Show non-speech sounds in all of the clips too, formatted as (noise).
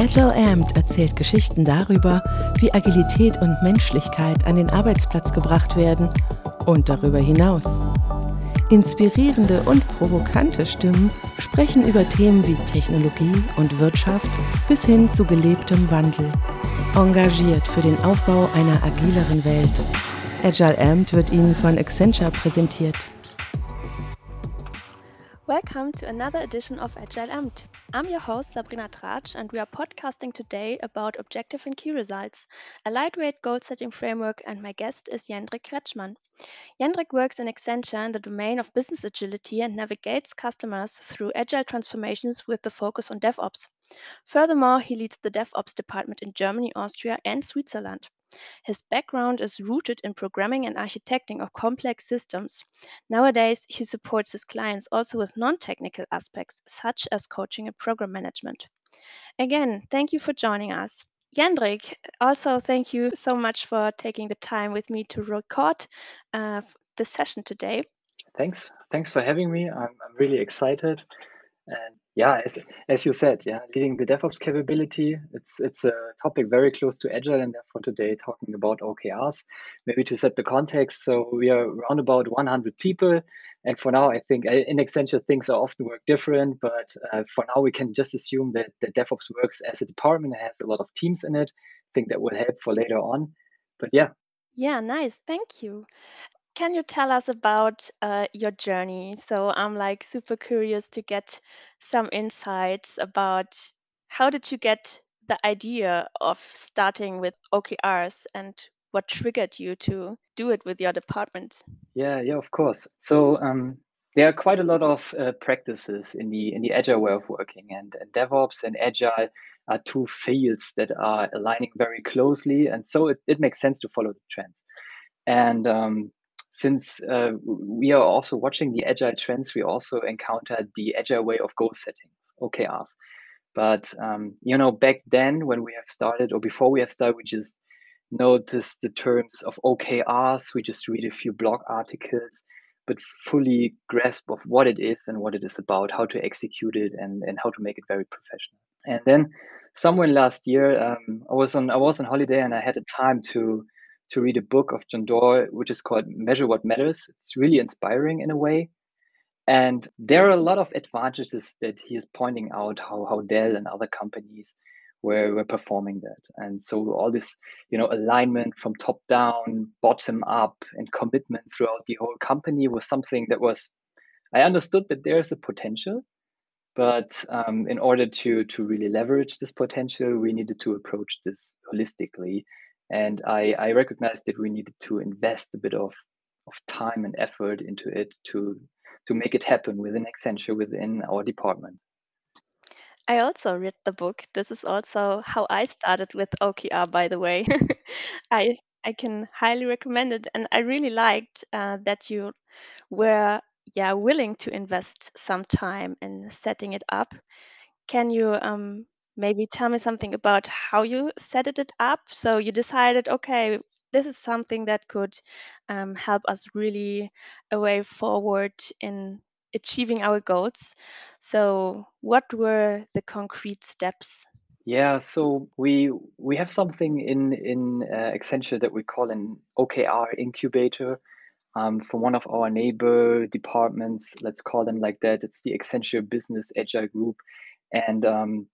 Agile Amped erzählt Geschichten darüber, wie Agilität und Menschlichkeit an den Arbeitsplatz gebracht werden und darüber hinaus. Inspirierende und provokante Stimmen sprechen über Themen wie Technologie und Wirtschaft bis hin zu gelebtem Wandel. Engagiert für den Aufbau einer agileren Welt. Agile Amped wird Ihnen von Accenture präsentiert. Welcome to another edition of Agile Amped. I'm your host Sabrina Tratsch, and we are podcasting today about objective and key results, a lightweight goal setting framework, and my guest is Jendrik Kretschmann. Jendrik works in Accenture in the domain of business agility and navigates customers through agile transformations with the focus on DevOps. Furthermore, he leads the DevOps department in Germany, Austria, and Switzerland. His background is rooted in programming and architecting of complex systems. Nowadays, he supports his clients also with non technical aspects, such as coaching and program management. Again, thank you for joining us. Jendrik, also thank you so much for taking the time with me to record uh, the session today. Thanks. Thanks for having me. I'm, I'm really excited. And yeah, as, as you said, yeah, leading the DevOps capability, it's it's a topic very close to Agile, and therefore today talking about OKRs. Maybe to set the context, so we are around about 100 people, and for now, I think uh, in Accenture things are often work different, but uh, for now we can just assume that the DevOps works as a department, has a lot of teams in it. I think that will help for later on. But yeah. Yeah, nice. Thank you can you tell us about uh, your journey? So I'm like super curious to get some insights about how did you get the idea of starting with OKRs and what triggered you to do it with your department? Yeah, yeah, of course. So um, there are quite a lot of uh, practices in the in the agile way of working, and, and DevOps and agile are two fields that are aligning very closely, and so it, it makes sense to follow the trends. And um, since uh, we are also watching the agile trends, we also encountered the agile way of goal settings, OKRs. But um, you know, back then when we have started, or before we have started, we just noticed the terms of OKRs. We just read a few blog articles, but fully grasp of what it is and what it is about, how to execute it, and and how to make it very professional. And then somewhere last year, um, I was on I was on holiday and I had a time to to read a book of John Doerr, which is called Measure What Matters. It's really inspiring in a way. And there are a lot of advantages that he is pointing out how, how Dell and other companies were, were performing that. And so all this, you know, alignment from top down, bottom up, and commitment throughout the whole company was something that was I understood that there is a potential, but um, in order to to really leverage this potential, we needed to approach this holistically and I, I recognized that we needed to invest a bit of, of time and effort into it to to make it happen within Accenture within our department. I also read the book. This is also how I started with OKR, by the way. (laughs) I I can highly recommend it, and I really liked uh, that you were yeah willing to invest some time in setting it up. Can you um, maybe tell me something about how you set it up. So you decided, okay, this is something that could um, help us really a way forward in achieving our goals. So what were the concrete steps? Yeah, so we we have something in in uh, Accenture that we call an OKR incubator. Um, from one of our neighbor departments, let's call them like that. It's the Accenture Business Agile Group, and um,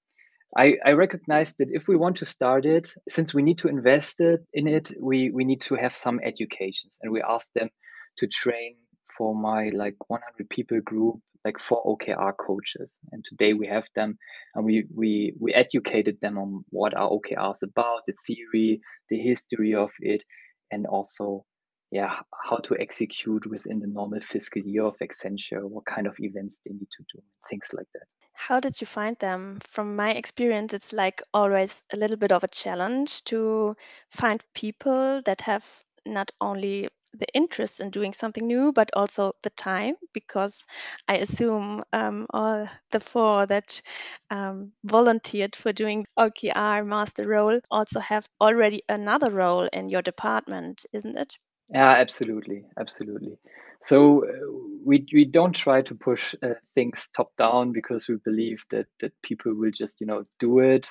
I, I recognize that if we want to start it, since we need to invest it in it, we, we need to have some educations. And we asked them to train for my like 100 people group, like four OKR coaches. And today we have them and we, we, we educated them on what are OKRs about, the theory, the history of it, and also yeah, how to execute within the normal fiscal year of Accenture, what kind of events they need to do, things like that. How did you find them? From my experience, it's like always a little bit of a challenge to find people that have not only the interest in doing something new, but also the time, because I assume um, all the four that um, volunteered for doing OKR master role also have already another role in your department, isn't it? Yeah, absolutely, absolutely. So we we don't try to push uh, things top down because we believe that that people will just you know do it.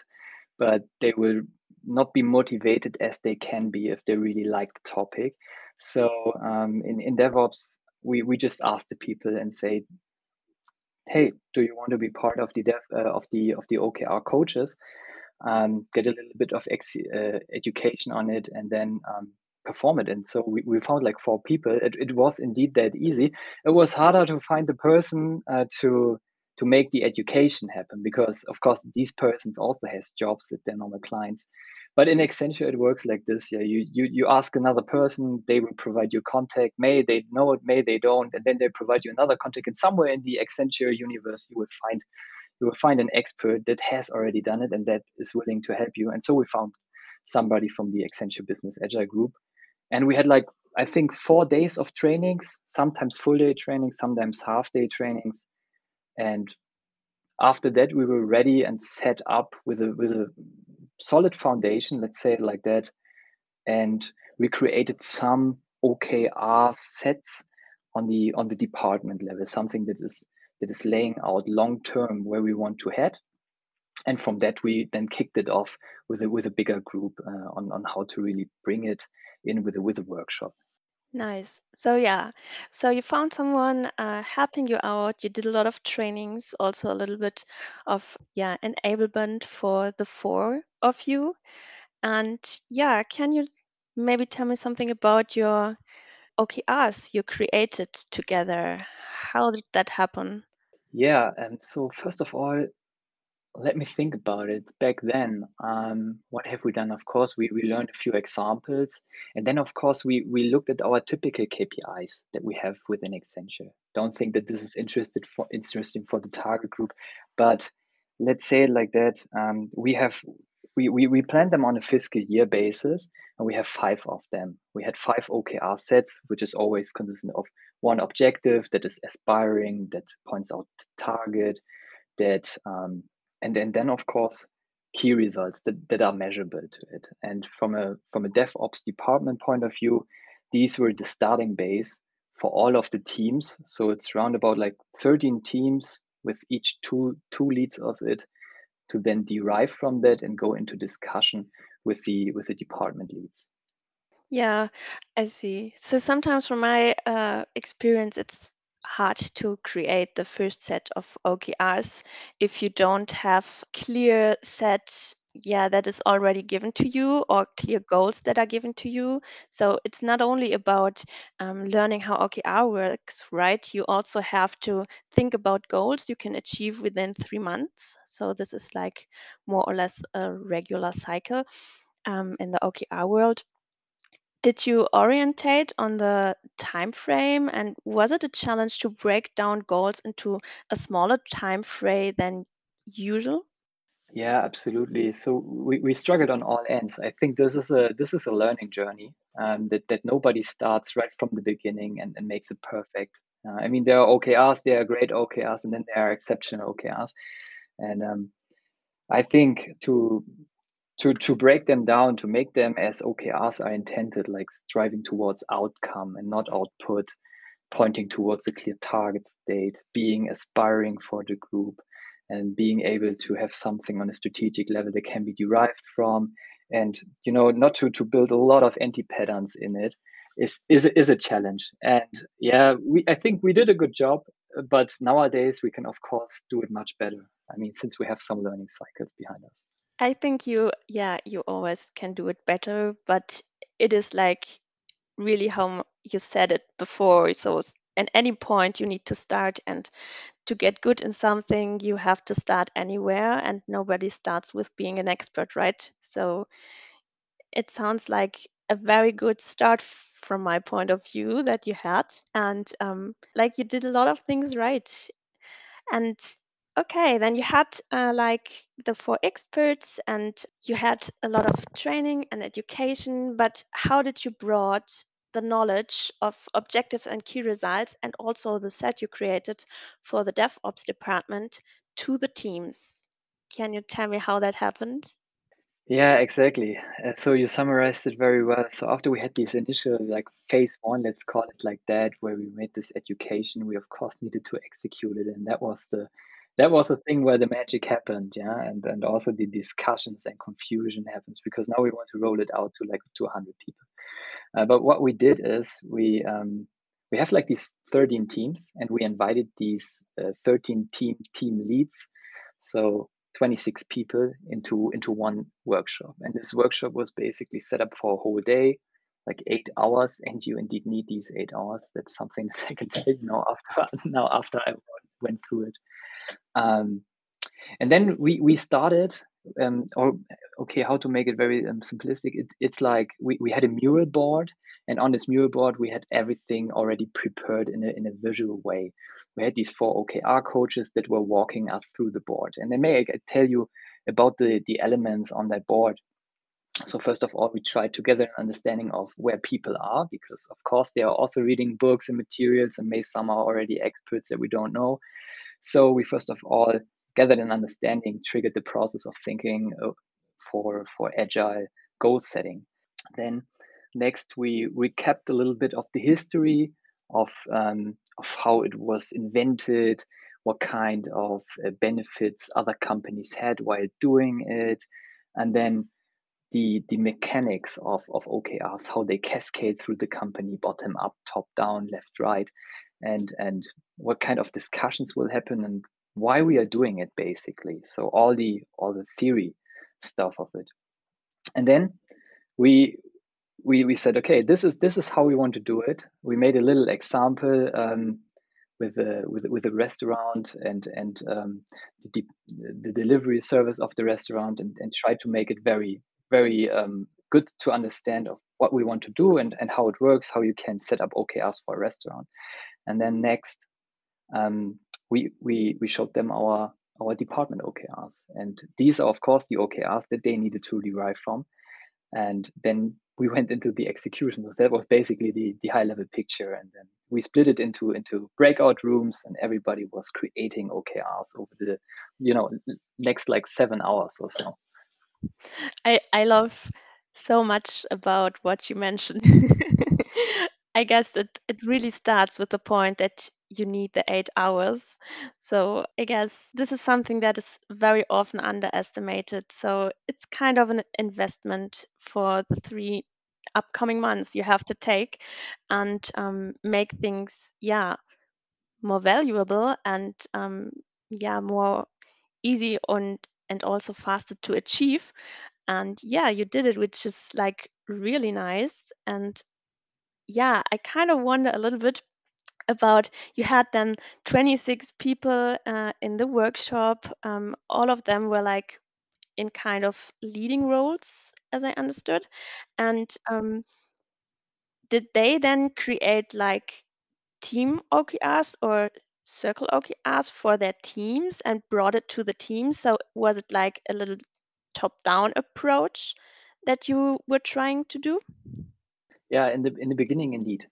but they will not be motivated as they can be if they really like the topic. So um, in, in DevOps, we, we just ask the people and say, hey, do you want to be part of the dev uh, of the of the OKR coaches? Um, get a little bit of ex- uh, education on it, and then um, perform it. And so we, we found like four people. It, it was indeed that easy. It was harder to find the person uh, to to make the education happen because of course these persons also has jobs at their normal clients. But in accenture it works like this. Yeah you, you you ask another person they will provide you contact. May they know it may they don't. And then they provide you another contact. And somewhere in the accenture universe you will find you will find an expert that has already done it and that is willing to help you. And so we found somebody from the accenture business agile group and we had like i think four days of trainings sometimes full day trainings sometimes half day trainings. And after that we were ready and set up with a with a solid foundation let's say it like that. And we created some okr sets on the on the department level something that is that is laying out long term where we want to head. And from that we then kicked it off with a with a bigger group uh, on on how to really bring it in with a with a workshop Nice. So yeah, so you found someone uh, helping you out. You did a lot of trainings, also a little bit of yeah enablement for the four of you. And yeah, can you maybe tell me something about your OKRs you created together? How did that happen? yeah and so first of all let me think about it. Back then, um, what have we done? Of course, we, we learned a few examples. And then, of course, we, we looked at our typical KPIs that we have within Accenture. Don't think that this is interested for, interesting for the target group, but let's say it like that. Um, we have we, we, we plan them on a fiscal year basis, and we have five of them. We had five OKR sets, which is always consistent of one objective that is aspiring, that points out target, that um, and then, then of course key results that, that are measurable to it. And from a from a devops department point of view these were the starting base for all of the teams. So it's around about like 13 teams with each two two leads of it to then derive from that and go into discussion with the with the department leads. Yeah, I see. So sometimes from my uh, experience, it's hard to create the first set of OKRs if you don't have clear set, yeah, that is already given to you or clear goals that are given to you. So it's not only about um, learning how OKR works, right? You also have to think about goals you can achieve within three months. So this is like more or less a regular cycle um, in the OKR world did you orientate on the time frame and was it a challenge to break down goals into a smaller time frame than usual? Yeah, absolutely. So we, we struggled on all ends. I think this is a this is a learning journey um, that that nobody starts right from the beginning and, and makes it perfect. Uh, I mean, there are OKRs, there are great OKRs, and then there are exceptional OKRs. And um, I think to to to break them down, to make them as OKRs are intended, like striving towards outcome and not output, pointing towards a clear target state, being aspiring for the group, and being able to have something on a strategic level that can be derived from. And you know not to to build a lot of anti patterns in it is is is a challenge. And yeah we i think we did a good job but nowadays we can of course do it much better. I mean since we have some learning cycles behind us I think you, yeah, you always can do it better, but it is like really how you said it before. So at any point you need to start, and to get good in something, you have to start anywhere, and nobody starts with being an expert, right? So it sounds like a very good start from my point of view that you had and um, like you did a lot of things right and okay then you had uh, like the four experts and you had a lot of training and education but how did you brought the knowledge of objectives and key results and also the set you created for the devops department to the teams can you tell me how that happened Yeah, exactly. Uh, so you summarized it very well. So after we had these initial like phase one, let's call it like that, where we made this education, we of course needed to execute it, and that was the that was the thing where the magic happened, yeah, and and also the discussions and confusion happens because now we want to roll it out to like 200 people. Uh, but what we did is we um, we have like these 13 teams, and we invited these uh, 13 team team leads, so 26 people into into one workshop. And this workshop was basically set up for a whole day, like eight hours, and you indeed need these eight hours. That's something (laughs) that I can tell you now after now after I went through it. Um, and then we we started um, or okay how to make it very um, simplistic. It, it's like we, we had a mural board and on this mural board we had everything already prepared in a, in a visual way. We had these four okr coaches that were walking up through the board and they may tell you about the the elements on that board. So first of all we tried to get an understanding of where people are because of course they are also reading books and materials and may some are already experts that we don't know so we first of all gathered an understanding, triggered the process of thinking uh, for for agile goal setting. Then next we recapped a little bit of the history of um, of how it was invented, what kind of uh, benefits other companies had while doing it, and then the the mechanics of of OKRs, how they cascade through the company, bottom up, top down, left, right, and and what kind of discussions will happen and why we are doing it basically. So all the all the theory stuff of it. And then we we we said okay this is this is how we want to do it. We made a little example um, with a with, with a restaurant and and um, the, the delivery service of the restaurant and, and try to make it very very um, good to understand of what we want to do and, and how it works how you can set up okrs for a restaurant. And then next um, we we we showed them our our department OKRs, and these are of course the OKRs that they needed to derive from, and then we (laughs) went into the execution. So that was basically the the high level picture, and then we split it into into breakout rooms, and everybody was creating OKRs over the you know next like seven hours or so. I I love so much about what you mentioned. (laughs) I guess it, it really starts with the point that you need the eight hours. So I guess this is something that is very often underestimated. So it's kind of an investment for the three upcoming months you have to take and um, make things, yeah, more valuable and um, yeah, more easy and and also faster to achieve. And yeah, you did it, which is like really nice. And yeah, I kind of wonder a little bit about you had then 26 people uh, in the workshop. Um, all of them were like in kind of leading roles, as I understood. And um, did they then create like team OKRs or circle OKRs for their teams and brought it to the team? So was it like a little top down approach that you were trying to do? Yeah, in the in the beginning, indeed.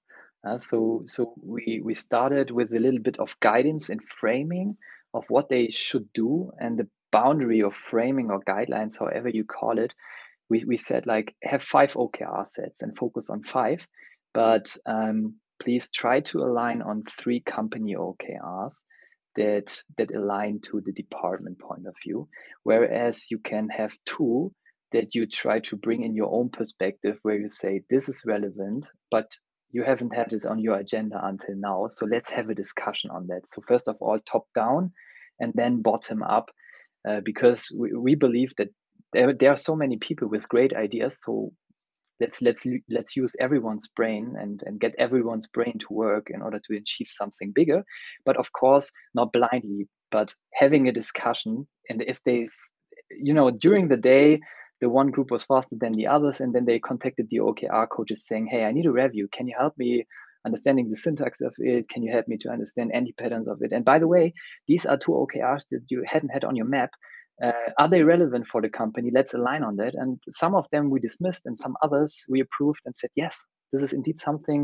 Uh, so so we we started with a little bit of guidance and framing of what they should do and the boundary of framing or guidelines, however you call it. We we said like have five OKR sets and focus on five, but um, please try to align on three company OKRs that that align to the department point of view. Whereas you can have two that you try to bring in your own perspective where you say this is relevant but you haven't had this on your agenda until now so let's have a discussion on that. So first of all top down and then bottom up uh, because we, we believe that there, there are so many people with great ideas so let's let's let's use everyone's brain and and get everyone's brain to work in order to achieve something bigger. But of course not blindly but having a discussion and if they you know during the day the one group was faster than the others and then they contacted the okr coaches saying hey i need a review. Can you help me understanding the syntax of it? Can you help me to understand any patterns of it? And by the way these are two okrs that you hadn't had on your map. Uh, are they relevant for the company? Let's align on that. And some of them we dismissed and some others we approved and said yes this is indeed something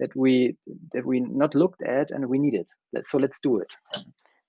that we that we not looked at and we need it so let's do it.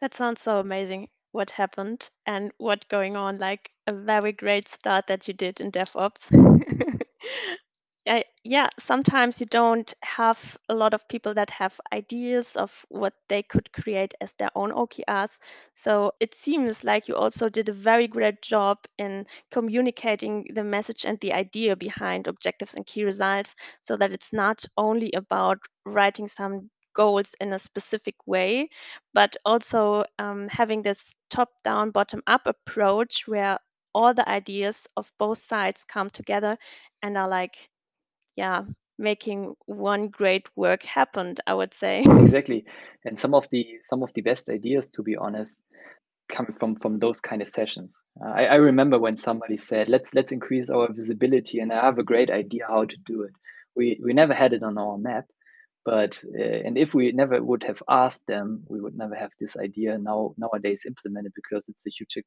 That sounds so amazing what happened and what going on like a very great start that you did in devops (laughs) (laughs) I, yeah, sometimes you don't have a lot of people that have ideas of what they could create as their own OKRs. So it seems like you also did a very great job in communicating the message and the idea behind objectives and key results so that it's not only about writing some goals in a specific way, but also um, having this top down, bottom up approach where all the ideas of both sides come together and are like yeah, making one great work happen, I would say. (laughs) (laughs) Exactly. And some of the some of the best ideas, to be honest, come from from those kind of sessions. Uh, I, I remember when somebody said, "Let's let's increase our visibility," and I have a great idea how to do it. We we never had it on our map, but uh, and if we never would have asked them, we would never have this idea now nowadays implemented because it's a huge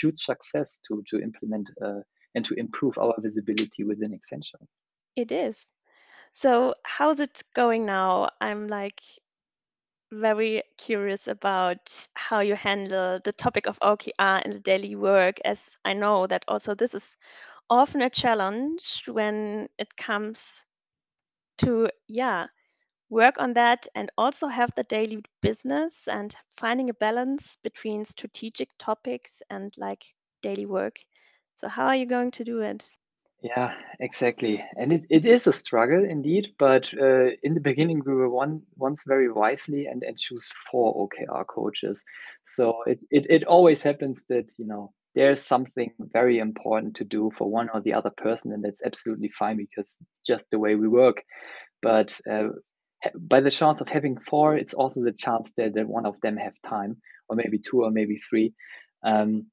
huge success to to implement uh, and to improve our visibility within Accenture. It is. So how's it going now? I'm like very curious about how you handle the topic of OKR in the daily work, as I know that also this is often a challenge when it comes to, yeah, work on that and also have the daily business and finding a balance between strategic topics and like daily work. So how are you going to do it? Yeah, exactly. And it, it is a struggle indeed, but uh, in the beginning we were one once very wisely and, and choose four OKR coaches. So it, it it always happens that, you know, there's something very important to do for one or the other person, and that's absolutely fine because it's just the way we work. But uh, by the chance of having four, it's also the chance that, that one of them have time, or maybe two, or maybe three. Um,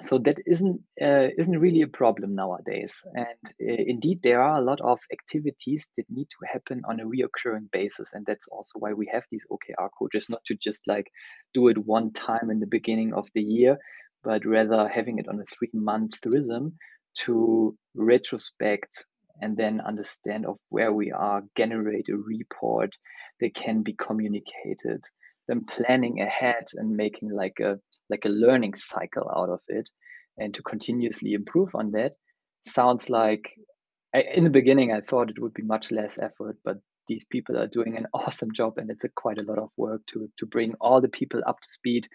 so that isn't uh, isn't really a problem nowadays and uh, indeed there are a lot of activities that need to happen on a reoccurring basis and that's also why we have these okr coaches not to just like do it one time in the beginning of the year but rather having it on a three month rhythm to retrospect and then understand of where we are generate a report that can be communicated. Then planning ahead and making like a like a learning cycle out of it and to continuously improve on that. Sounds like in the beginning i thought it would be much less effort but these people are doing an (laughs) awesome job and it's a, quite a lot of work to to bring all the people up to speed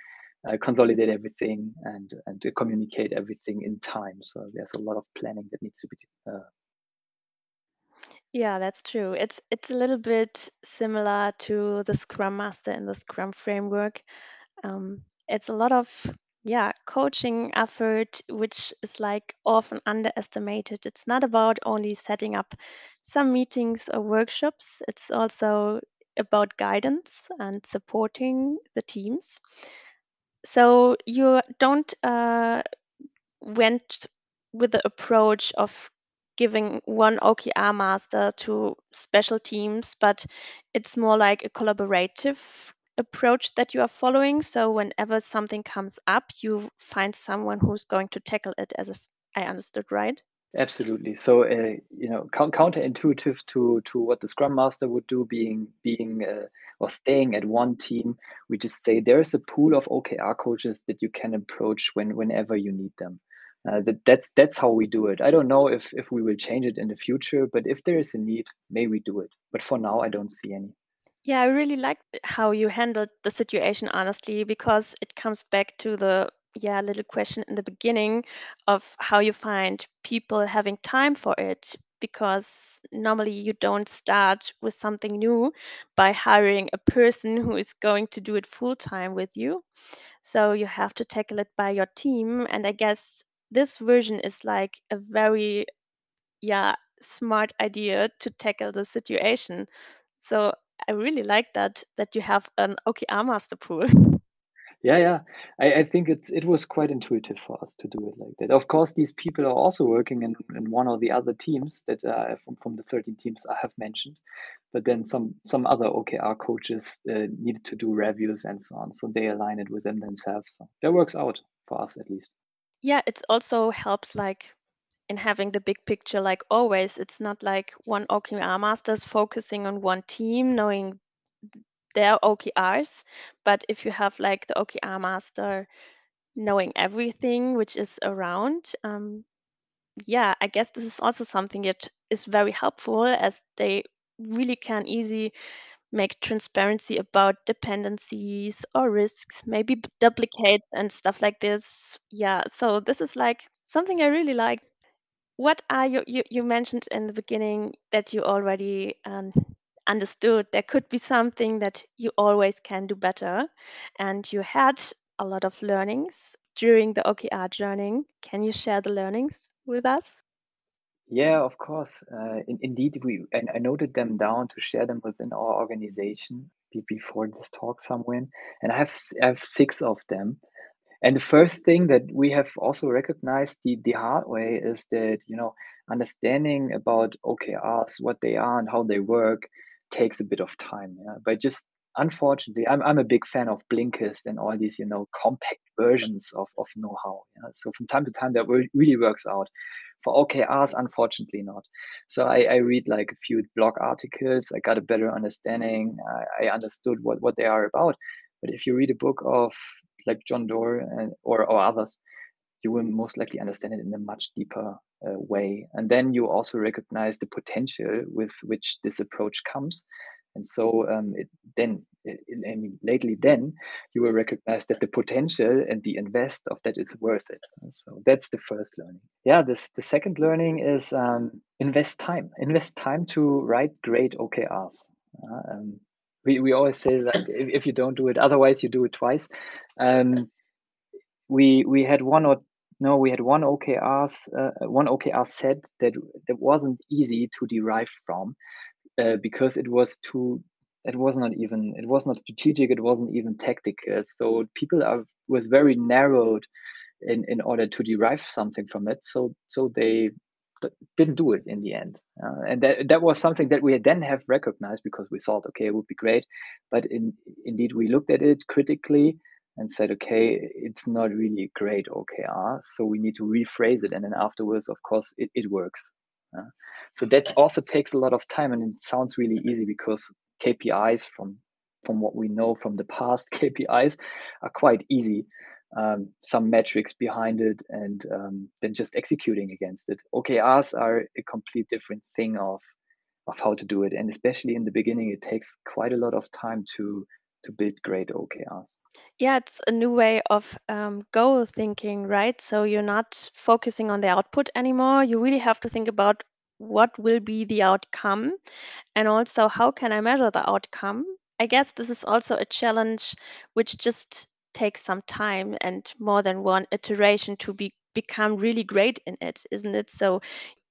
uh, consolidate everything and and to communicate everything in time. So there's a lot of planning that needs to be uh, Yeah, that's true. It's it's a little bit similar to the Scrum Master in the Scrum framework. Um, it's a lot of yeah coaching effort, which is like often underestimated. It's not about only setting up some meetings or workshops. It's also about guidance and supporting the teams. So you don't uh, went with the approach of giving one OKR master to special teams, but it's more like a collaborative approach that you are following. So whenever something comes up, you find someone who's going to tackle it as if I understood right. Absolutely. So, uh, you know, coun counterintuitive to to what the Scrum Master would do, being being uh, or staying at one team, we just say there is a pool of OKR coaches that you can approach when whenever you need them. Uh, that that's that's how we do it. I don't know if if we will change it in the future, but if there is a need, may we do it. But for now, I don't see any. Yeah, I really like how you handled the situation honestly because it comes back to the yeah little question in the beginning of how you find people having time for it because normally you don't start with something new by hiring a person who is going to do it full time with you. So you have to tackle it by your team and I guess this version is like a very yeah smart idea to tackle the situation so i really like that that you have an okr master pool (laughs) Yeah, yeah. I, I think it's it was quite intuitive for us to do it like that. Of course, these people are also working in, in one or the other teams that uh, from from the 13 teams I have mentioned. But then some some other OKR coaches uh, needed to do reviews and so on, so they align it with them themselves. So that works out for us at least. Yeah it also helps like in having the big picture like always. It's not like one okr master is focusing on one team knowing their okrs but if you have like the okr master knowing everything which is around um, yeah, I guess this is also something that is very helpful as they really can easy make transparency about dependencies or risks, maybe duplicate and stuff like this. Yeah, so this is like something I really like. What are you, you, you mentioned in the beginning that you already um, understood there could be something that you always can do better, and you had a lot of learnings during the OKR journey. Can you share the learnings with us? Yeah, of course. Uh, in, indeed, we and I noted them down to share them within our organization be- before this talk somewhere. And I have I have six of them. And the first thing that we have also recognized the the hard way is that you know understanding about OKRs, what they are and how they work, takes a bit of time. Yeah? But just unfortunately, I'm I'm a big fan of Blinkist and all these you know compact versions of of know-how. Yeah? So from time to time, that re- really works out. For OKRs, unfortunately not. So I, I read like a few blog articles. I got a better understanding. I, I understood what what they are about. But if you read a book of like John Doerr and, or, or others, you will most likely understand it in a much deeper uh, way. And then you also recognize the potential with which this approach comes. And so um, it, then, it, I mean, lately, then you will recognize that the potential and the invest of that is worth it. So that's the first learning. Yeah, this the second learning is um, invest time. Invest time to write great OKRs. Uh, um, we, we always say that if, if you don't do it, otherwise you do it twice. Um, we we had one or no, we had one OKRs, uh, one OKR set that that wasn't easy to derive from uh, because it was too. It was not even. It was not strategic. It wasn't even tactical. So people are was very narrowed in in order to derive something from it. So so they didn't do it in the end. Uh, and that that was something that we then have recognized because we thought, okay, it would be great. But in indeed, we looked at it critically and said, okay, it's not really great OKR, so we need to rephrase it. And then afterwards, of course, it, it works. So that also takes a lot of time, and it sounds really easy because KPIs from from what we know from the past, (laughs) KPIs are quite easy um, some metrics behind it and um, then just executing against it. OKRs are a complete different thing of of how to do it, and especially in the beginning, it takes quite a lot of time to to build great OKRs. Yeah, it's a new way of um, goal thinking, right? So you're not focusing on the output anymore. You really have to think about what will be the outcome and also how can I measure the outcome. I guess this is also a challenge which just takes some time and more than one iteration to be become really great in it, isn't it? So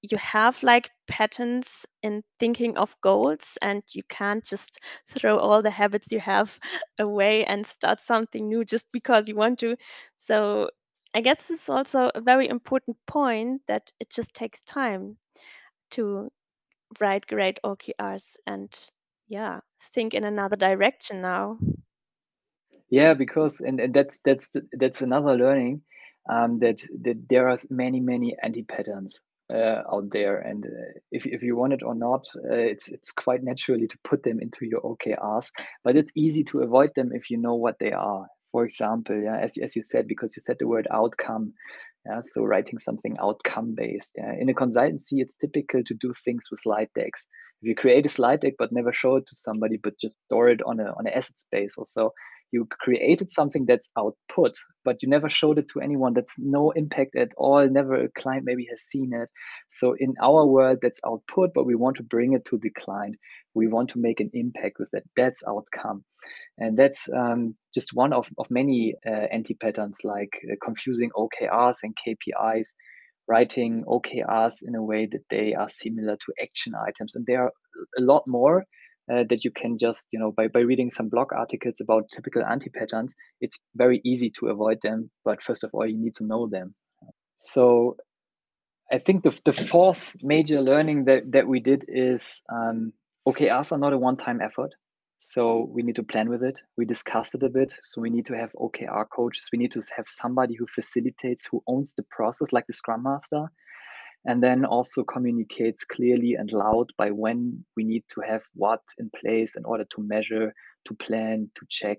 you have like patterns in thinking of goals and you can't just throw all the habits you have (laughs) away and start something new just because you want to. So i guess this is also a very important point that it just takes time to write great okrs and yeah think in another direction now. Yeah, because and, and that's that's that's another learning um, that that there are many many anti patterns uh, out there, and uh, if if you want it or not, uh, it's it's quite naturally to put them into your OKRs, but it's easy to avoid them if you know what they are. For example, yeah, as as you said, because you said the word outcome, yeah, so writing something outcome based. Yeah, in a consultancy, it's typical to do things with slide decks. If you create a slide deck but never show it to somebody, but just store it on a on an asset space or so, you created something that's output, but you never showed it to anyone. That's no impact at all. Never a client maybe has seen it. So in our world, that's output, but we want to bring it to the client. We want to make an impact with that. That's outcome. And that's um, just one of, of many uh, anti patterns like uh, confusing OKRs and KPIs, writing OKRs in a way that they are similar to action items. And there are a lot more uh, that you can just, you know, by, by reading some blog articles about typical anti patterns, it's very easy to avoid them. But first of all, you need to know them. So I think the, the fourth major learning that, that we did is um, OKRs are not a one time effort. So we need to plan with it. We discussed it a bit. So we need to have OKR coaches. We need to have somebody who facilitates, who owns the process, like the Scrum Master, and then also communicates clearly and loud by when we need to have what in place in order to measure, to plan, to check,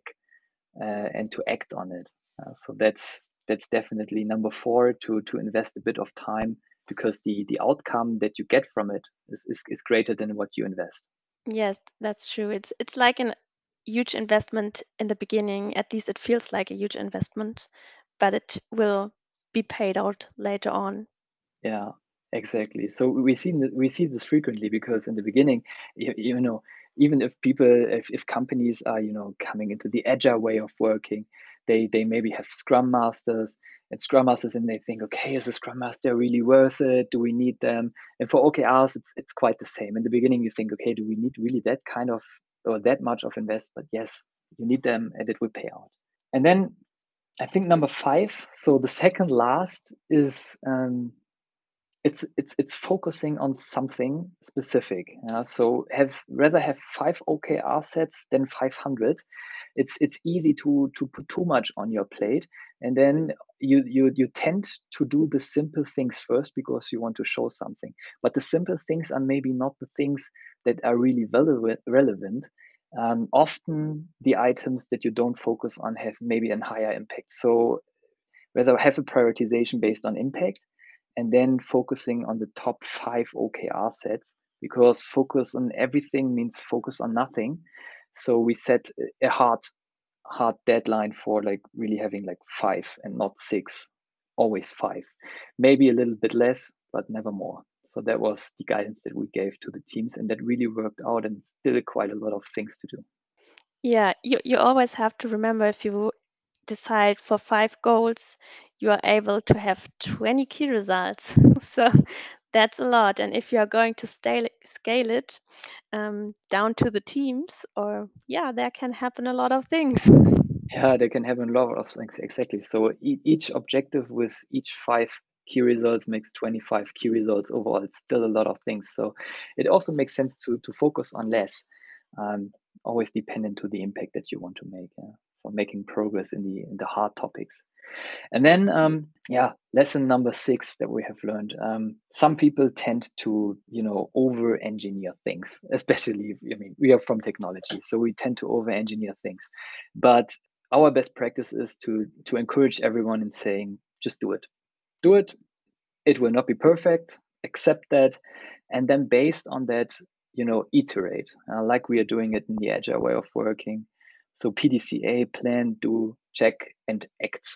uh, and to act on it. Uh, so that's that's definitely number four to to invest a bit of time because the the outcome that you get from it is, is, is greater than what you invest. Yes, that's true. It's it's like a huge investment in the beginning. At least it feels like a huge investment, but it will be paid out later on. Yeah, exactly. So we see we see this frequently because in the beginning, you, you know, even if people, if, if companies are you know coming into the agile way of working, they they maybe have Scrum masters and Scrum masters, and they think, okay, is a Scrum master really worth it? Do we need them? And for OKRs, it's it's quite the same. In the beginning, you think, okay, do we need really that kind of or that much of investment? But yes, you need them, and it will pay out. And then I think number five, so the second last is um, it's it's it's focusing on something specific. Yeah? So have rather have five OKR sets than 500. It's it's easy to to put too much on your plate, and then you you you tend to do the simple things first because you want to show something. But the simple things are maybe not the things that are really relevant relevant um, often the items that you don't focus on have maybe a higher impact. So whether have a prioritization based on impact and then focusing on the top five OKR sets because focus on everything means focus on nothing. So we set a hard hard deadline for like really having like five and not six, always five, maybe a little bit less, but never more. So that was the guidance that we gave to the teams, and that really worked out, and still quite a lot of things to do. Yeah, you, you always have to remember if you decide for five goals, you are able to have 20 key results. (laughs) so that's a lot. And if you are going to scale, scale it um, down to the teams, or yeah, there can happen a lot of things. Yeah, there can happen a lot of things. Exactly. So e- each objective with each five key results makes 25 key results overall. It's still a lot of things. So it also makes sense to to focus on less, um, always dependent to the impact that you want to make. Yeah? So making progress in the in the hard topics. And then, um, yeah, lesson number six that we have learned. Um, some people tend to, you know, over engineer things, (laughs) especially, I mean, we are from technology, so we tend to over engineer things. But our best practice is to to encourage everyone in saying, just do it do it. It will not be perfect. Accept that, and then based on that, you know, iterate uh, like we are doing it in the agile way of working. So PDCA, plan, do, check, and act,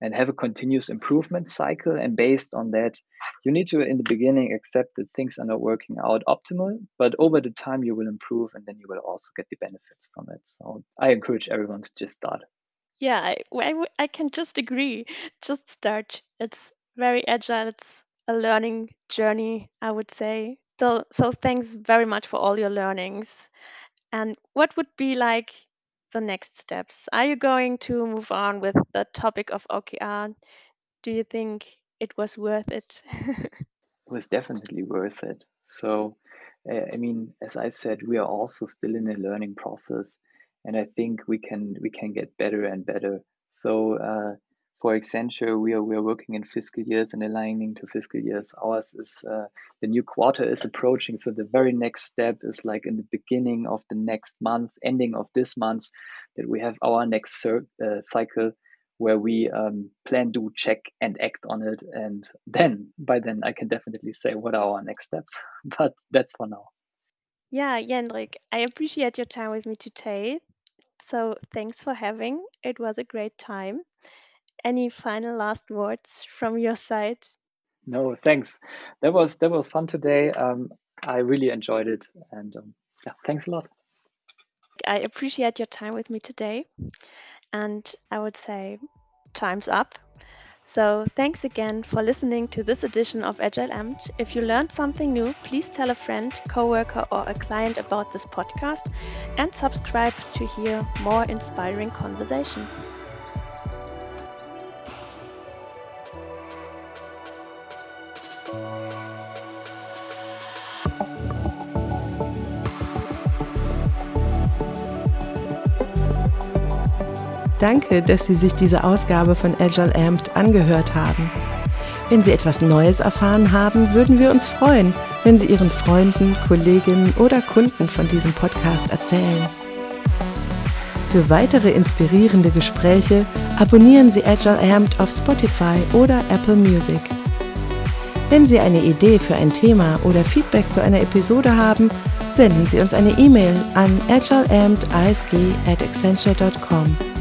and have a continuous improvement cycle. And based on that, you need to, in the beginning, accept that things are not working out optimal, but over the time you will improve, and then you will also get the benefits from it. So I encourage everyone to just start. Yeah, I, I, can just agree. Just start. It's very agile. It's a learning journey, I would say. So, so thanks very much for all your learnings. And what would be like the next steps? Are you going to move on with the topic of OKR? Do you think it was worth it? (laughs) it was definitely worth it. So, uh, I mean, as I said, we are also still in a learning process and I think we can we can get better and better. So uh, for Accenture, we are we are working in fiscal years and aligning to fiscal years. Ours is uh, the new quarter is approaching, so the very next step is like in the beginning of the next month, ending of this month, that we have our next uh, cycle where we um, plan, do, check, and act on it. And then by then, I can definitely say what are our next steps. (laughs) but that's for now. Yeah, Jendrik, I appreciate your time with me today. So thanks for having. It was a great time. Any final last words from your side? No, thanks. That was that was fun today. Um, I really enjoyed it, and um, yeah, thanks a lot. I appreciate your time with me today, and I would say, time's up. So, thanks again for listening to this edition of Agile Amped. If you learned something new, please tell a friend, coworker, or a client about this podcast and subscribe to hear more inspiring conversations. Danke, dass Sie sich diese Ausgabe von Agile Amped angehört haben. Wenn Sie etwas Neues erfahren haben, würden wir uns freuen, wenn Sie Ihren Freunden, Kolleginnen oder Kunden von diesem Podcast erzählen. Für weitere inspirierende Gespräche abonnieren Sie Agile Amped auf Spotify oder Apple Music. Wenn Sie eine Idee für ein Thema oder Feedback zu einer Episode haben, senden Sie uns eine E-Mail an agileampedisg at accenture.com.